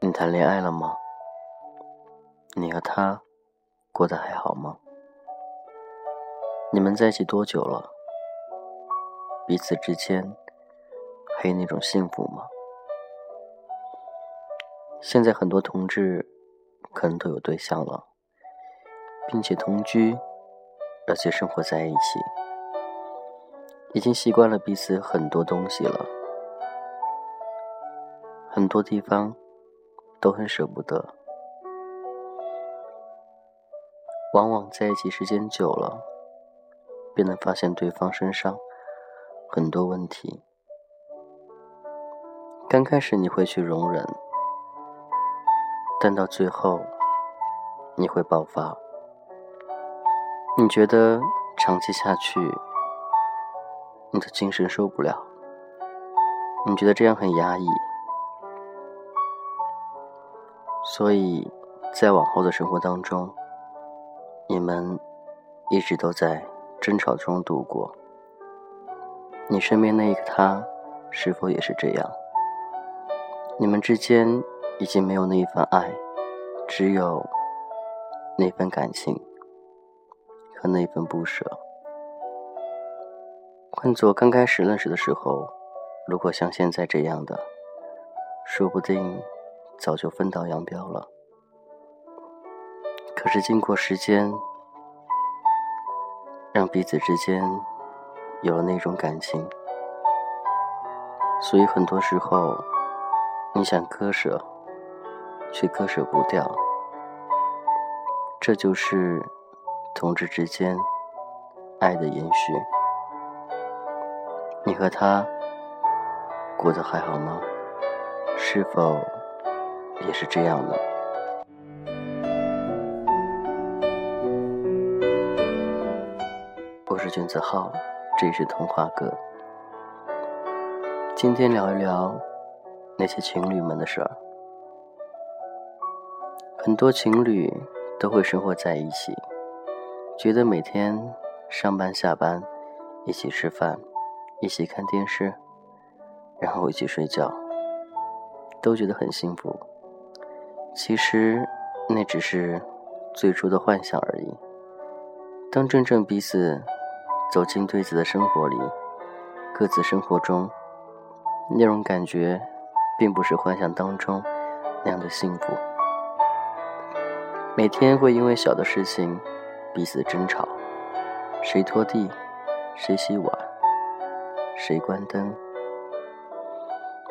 你谈恋爱了吗？你和他过得还好吗？你们在一起多久了？彼此之间还有那种幸福吗？现在很多同志可能都有对象了，并且同居，而且生活在一起，已经习惯了彼此很多东西了，很多地方都很舍不得。往往在一起时间久了，便能发现对方身上很多问题。刚开始你会去容忍，但到最后你会爆发。你觉得长期下去，你的精神受不了，你觉得这样很压抑，所以在往后的生活当中。你们一直都在争吵中度过。你身边那一个他，是否也是这样？你们之间已经没有那一份爱，只有那份感情和那份不舍。换做刚开始认识的时候，如果像现在这样的，说不定早就分道扬镳了。可是经过时间，让彼此之间有了那种感情，所以很多时候你想割舍，却割舍不掉。这就是同志之间爱的延续。你和他过得还好吗？是否也是这样呢？我是君子浩，这是童话哥。今天聊一聊那些情侣们的事儿。很多情侣都会生活在一起，觉得每天上班下班一起吃饭，一起看电视，然后一起睡觉，都觉得很幸福。其实那只是最初的幻想而已。当真正彼此……走进对子的生活里，各自生活中，那种感觉，并不是幻想当中那样的幸福。每天会因为小的事情彼此争吵，谁拖地，谁洗碗，谁关灯，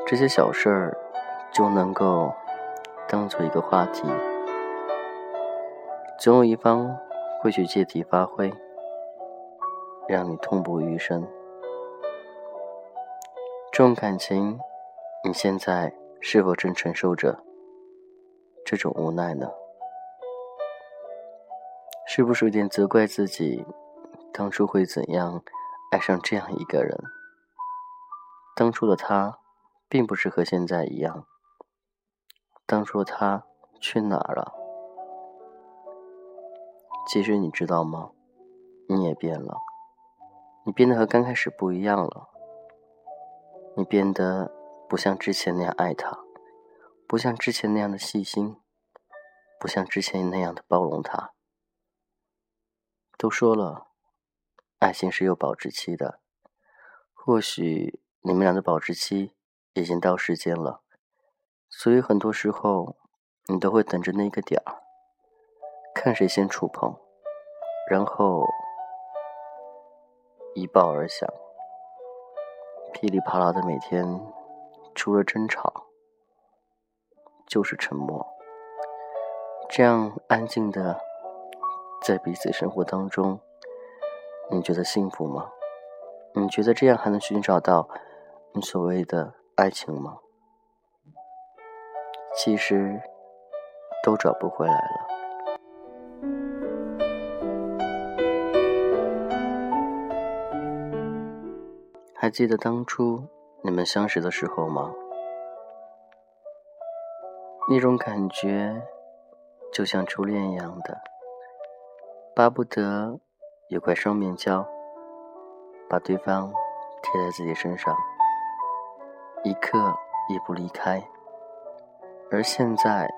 这些小事儿就能够当做一个话题，总有一方会去借题发挥。让你痛不欲生，这种感情，你现在是否正承受着这种无奈呢？是不是有点责怪自己，当初会怎样爱上这样一个人？当初的他，并不是和现在一样。当初的他去哪儿了？其实你知道吗？你也变了。你变得和刚开始不一样了，你变得不像之前那样爱他，不像之前那样的细心，不像之前那样的包容他。都说了，爱情是有保质期的，或许你们俩的保质期已经到时间了，所以很多时候你都会等着那个点儿，看谁先触碰，然后。一爆而响，噼里啪啦的每天，除了争吵就是沉默。这样安静的在彼此生活当中，你觉得幸福吗？你觉得这样还能寻找到你所谓的爱情吗？其实都找不回来了。还记得当初你们相识的时候吗？那种感觉就像初恋一样的，巴不得有块双面胶把对方贴在自己身上，一刻也不离开，而现在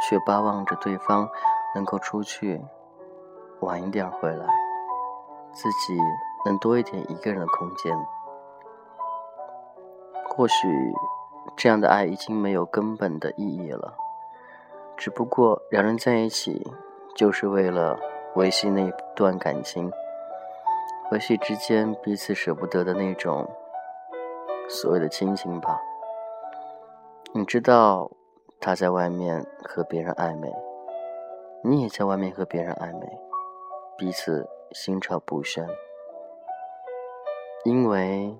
却巴望着对方能够出去晚一点回来，自己能多一点一个人的空间。或许这样的爱已经没有根本的意义了，只不过两人在一起就是为了维系那段感情。维系之间彼此舍不得的那种所谓的亲情吧。你知道他在外面和别人暧昧，你也在外面和别人暧昧，彼此心照不宣。因为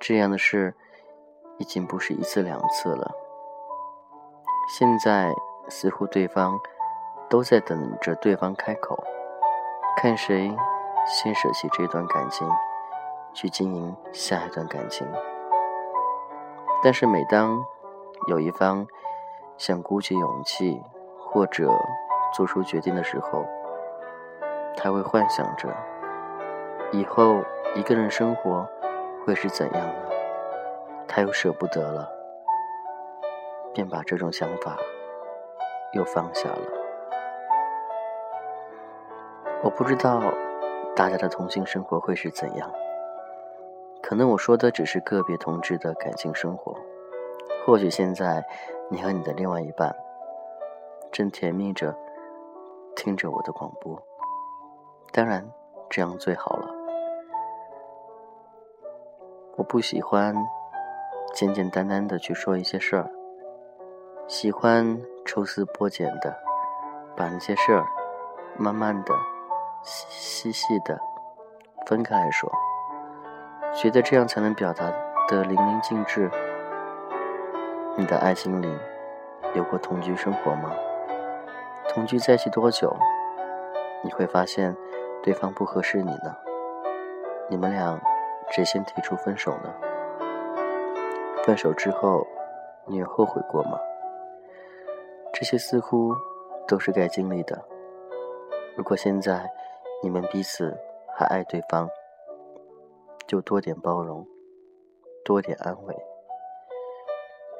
这样的事已经不是一次两次了。现在似乎对方都在等着对方开口，看谁。先舍弃这段感情，去经营下一段感情。但是每当有一方想鼓起勇气或者做出决定的时候，他会幻想着以后一个人生活会是怎样的，他又舍不得了，便把这种想法又放下了。我不知道。大家的同性生活会是怎样？可能我说的只是个别同志的感情生活。或许现在你和你的另外一半正甜蜜着听着我的广播，当然这样最好了。我不喜欢简简单单的去说一些事儿，喜欢抽丝剥茧的把那些事儿慢慢的。细细的分开来说，觉得这样才能表达的淋漓尽致。你的爱情里有过同居生活吗？同居在一起多久？你会发现对方不合适你呢？你们俩谁先提出分手呢？分手之后，你有后悔过吗？这些似乎都是该经历的。如果现在。你们彼此还爱对方，就多点包容，多点安慰，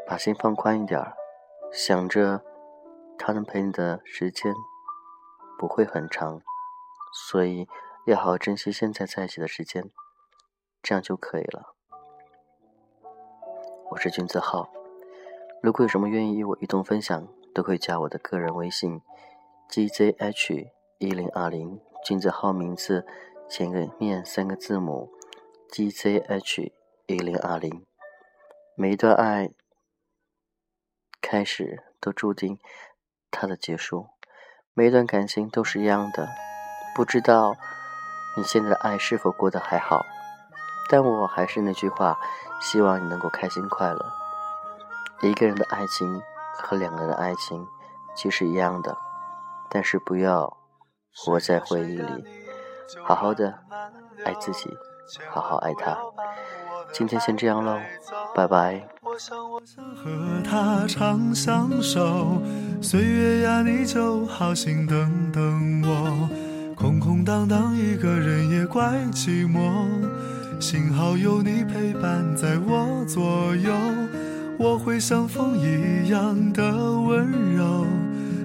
把心放宽一点，想着他能陪你的时间不会很长，所以要好好珍惜现在在一起的时间，这样就可以了。我是君子浩，如果有什么愿意与我一同分享，都可以加我的个人微信：gzh 一零二零。金子号名字前个面三个字母 G Z H 一零二零，每一段爱开始都注定它的结束，每一段感情都是一样的。不知道你现在的爱是否过得还好，但我还是那句话，希望你能够开心快乐。一个人的爱情和两个人的爱情其实一样的，但是不要。活在回忆里，好好的爱自己，好好爱他。今天先这样喽，拜拜。我想我想和他长相守，岁月呀，你就好心等等我。空空荡荡一个人也怪寂寞，幸好有你陪伴在我左右，我会像风一样的温柔。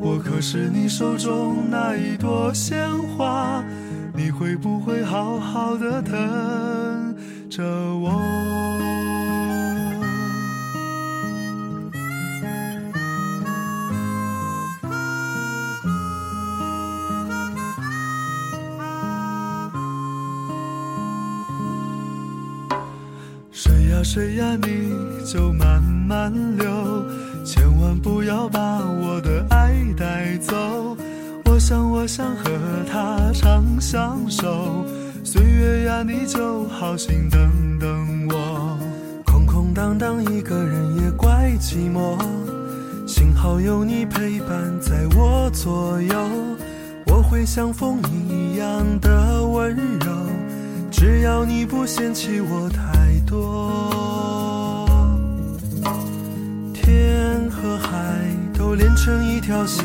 我可是你手中那一朵鲜花，你会不会好好的疼着我？水呀水呀，你就慢慢流，想，和他长相守，岁月呀，你就好心等等我。空空荡荡一个人也怪寂寞，幸好有你陪伴在我左右，我会像风一样的温柔，只要你不嫌弃我太多。天和海都连成一条线，